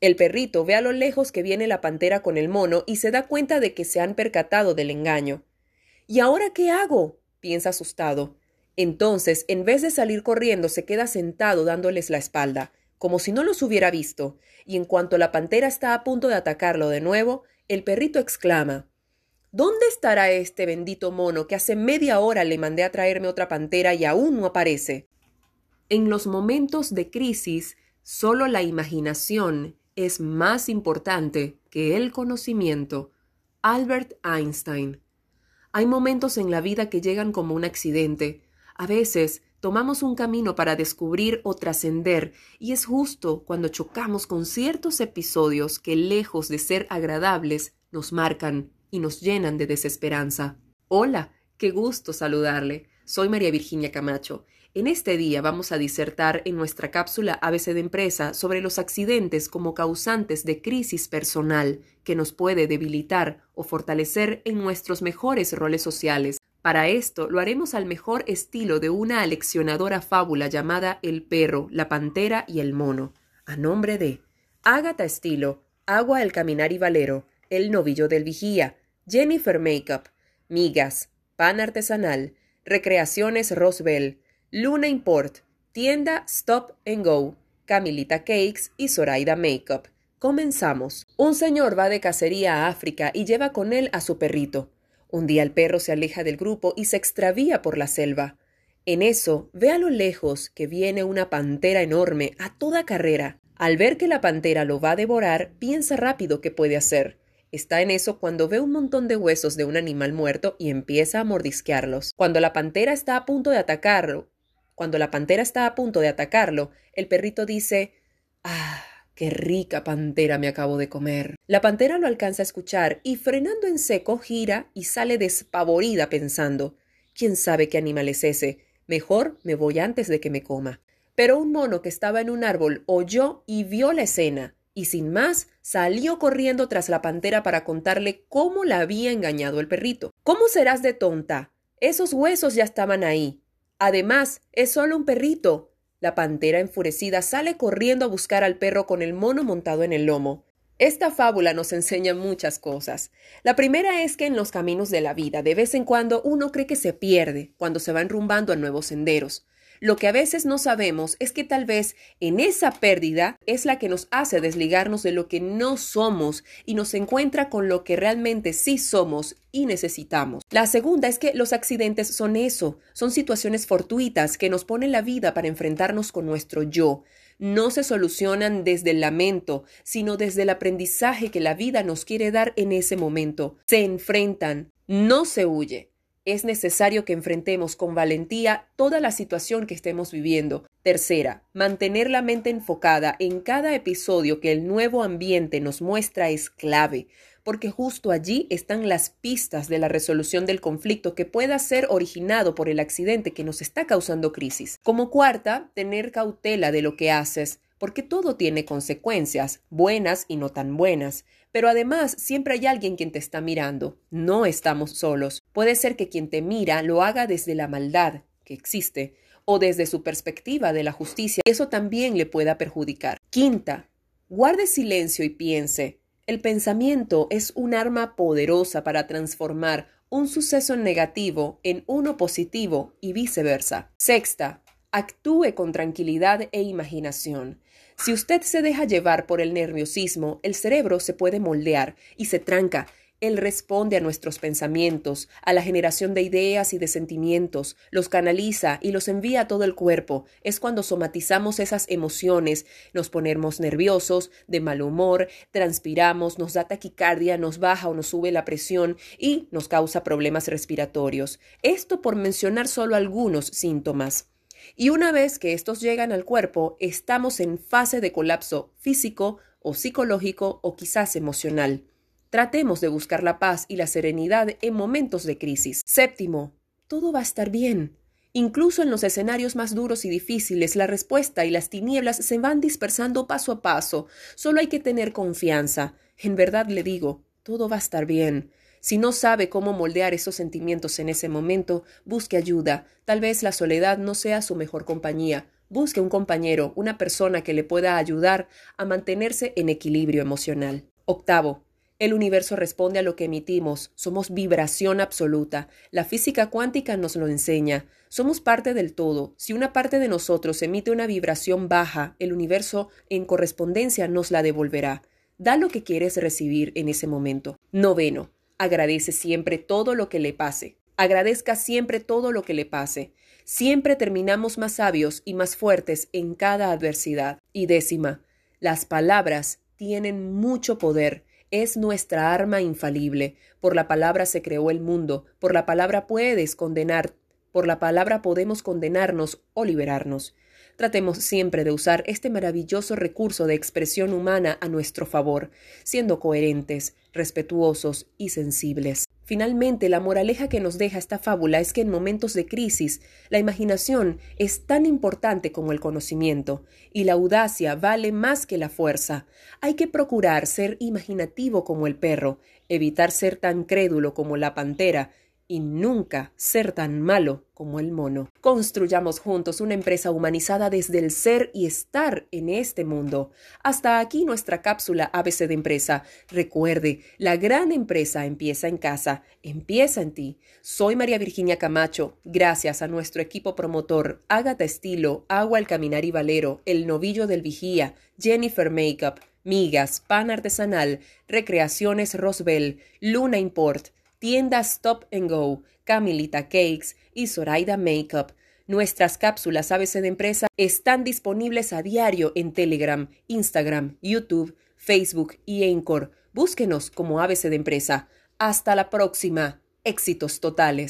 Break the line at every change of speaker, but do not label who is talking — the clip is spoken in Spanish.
El perrito ve a lo lejos que viene la pantera con el mono y se da cuenta de que se han percatado del engaño. ¿Y ahora qué hago? piensa asustado. Entonces, en vez de salir corriendo, se queda sentado dándoles la espalda, como si no los hubiera visto, y en cuanto la pantera está a punto de atacarlo de nuevo, el perrito exclama ¿Dónde estará este bendito mono que hace media hora le mandé a traerme otra pantera y aún no aparece? En los momentos de crisis, solo la imaginación es más importante que el conocimiento. Albert Einstein. Hay momentos en la vida que llegan como un accidente. A veces tomamos un camino para descubrir o trascender, y es justo cuando chocamos con ciertos episodios que, lejos de ser agradables, nos marcan y nos llenan de desesperanza. Hola, qué gusto saludarle. Soy María Virginia Camacho. En este día vamos a disertar en nuestra cápsula ABC de empresa sobre los accidentes como causantes de crisis personal que nos puede debilitar o fortalecer en nuestros mejores roles sociales. Para esto lo haremos al mejor estilo de una aleccionadora fábula llamada El perro, la pantera y el mono, a nombre de Ágata Estilo, Agua el Caminar y Valero, El Novillo del Vigía, Jennifer Makeup, Migas, Pan Artesanal, Recreaciones Roswell, Luna Import, Tienda Stop and Go, Camilita Cakes y Zoraida Makeup. Comenzamos. Un señor va de cacería a África y lleva con él a su perrito. Un día el perro se aleja del grupo y se extravía por la selva. En eso ve a lo lejos que viene una pantera enorme a toda carrera. Al ver que la pantera lo va a devorar, piensa rápido qué puede hacer. Está en eso cuando ve un montón de huesos de un animal muerto y empieza a mordisquearlos. Cuando la pantera está a punto de atacarlo, cuando la pantera está a punto de atacarlo, el perrito dice Ah, qué rica pantera me acabo de comer. La pantera lo alcanza a escuchar y frenando en seco gira y sale despavorida pensando ¿Quién sabe qué animal es ese? Mejor me voy antes de que me coma. Pero un mono que estaba en un árbol oyó y vio la escena y sin más salió corriendo tras la pantera para contarle cómo la había engañado el perrito. ¿Cómo serás de tonta? Esos huesos ya estaban ahí. Además, es solo un perrito. La pantera enfurecida sale corriendo a buscar al perro con el mono montado en el lomo. Esta fábula nos enseña muchas cosas. La primera es que en los caminos de la vida de vez en cuando uno cree que se pierde cuando se va enrumbando a nuevos senderos. Lo que a veces no sabemos es que tal vez en esa pérdida es la que nos hace desligarnos de lo que no somos y nos encuentra con lo que realmente sí somos y necesitamos. La segunda es que los accidentes son eso, son situaciones fortuitas que nos ponen la vida para enfrentarnos con nuestro yo no se solucionan desde el lamento, sino desde el aprendizaje que la vida nos quiere dar en ese momento. Se enfrentan, no se huye es necesario que enfrentemos con valentía toda la situación que estemos viviendo. Tercera, mantener la mente enfocada en cada episodio que el nuevo ambiente nos muestra es clave, porque justo allí están las pistas de la resolución del conflicto que pueda ser originado por el accidente que nos está causando crisis. Como cuarta, tener cautela de lo que haces porque todo tiene consecuencias, buenas y no tan buenas. Pero además siempre hay alguien quien te está mirando. No estamos solos. Puede ser que quien te mira lo haga desde la maldad que existe o desde su perspectiva de la justicia. Eso también le pueda perjudicar. Quinta, guarde silencio y piense. El pensamiento es un arma poderosa para transformar un suceso negativo en uno positivo y viceversa. Sexta, actúe con tranquilidad e imaginación. Si usted se deja llevar por el nerviosismo, el cerebro se puede moldear y se tranca. Él responde a nuestros pensamientos, a la generación de ideas y de sentimientos, los canaliza y los envía a todo el cuerpo. Es cuando somatizamos esas emociones, nos ponemos nerviosos, de mal humor, transpiramos, nos da taquicardia, nos baja o nos sube la presión y nos causa problemas respiratorios. Esto por mencionar solo algunos síntomas. Y una vez que estos llegan al cuerpo, estamos en fase de colapso físico o psicológico o quizás emocional. Tratemos de buscar la paz y la serenidad en momentos de crisis. Séptimo, todo va a estar bien. Incluso en los escenarios más duros y difíciles, la respuesta y las tinieblas se van dispersando paso a paso. Solo hay que tener confianza. En verdad le digo, todo va a estar bien. Si no sabe cómo moldear esos sentimientos en ese momento, busque ayuda. Tal vez la soledad no sea su mejor compañía. Busque un compañero, una persona que le pueda ayudar a mantenerse en equilibrio emocional. Octavo, el universo responde a lo que emitimos. Somos vibración absoluta. La física cuántica nos lo enseña. Somos parte del todo. Si una parte de nosotros emite una vibración baja, el universo en correspondencia nos la devolverá. Da lo que quieres recibir en ese momento. Noveno. Agradece siempre todo lo que le pase. Agradezca siempre todo lo que le pase. Siempre terminamos más sabios y más fuertes en cada adversidad. Y décima. Las palabras tienen mucho poder es nuestra arma infalible. Por la palabra se creó el mundo, por la palabra puedes condenar, por la palabra podemos condenarnos o liberarnos. Tratemos siempre de usar este maravilloso recurso de expresión humana a nuestro favor, siendo coherentes, respetuosos y sensibles. Finalmente, la moraleja que nos deja esta fábula es que en momentos de crisis, la imaginación es tan importante como el conocimiento, y la audacia vale más que la fuerza. Hay que procurar ser imaginativo como el perro, evitar ser tan crédulo como la pantera, y nunca ser tan malo como el mono. Construyamos juntos una empresa humanizada desde el ser y estar en este mundo. Hasta aquí nuestra cápsula ABC de empresa. Recuerde, la gran empresa empieza en casa, empieza en ti. Soy María Virginia Camacho. Gracias a nuestro equipo promotor, Ágata Estilo, Agua el Caminar y Valero, El Novillo del Vigía, Jennifer Makeup, Migas, Pan Artesanal, Recreaciones Rosbel, Luna Import, tiendas Stop and Go, Camilita Cakes y Zoraida Makeup. Nuestras cápsulas ABC de empresa están disponibles a diario en Telegram, Instagram, YouTube, Facebook y Anchor. Búsquenos como ABC de empresa. Hasta la próxima. Éxitos totales.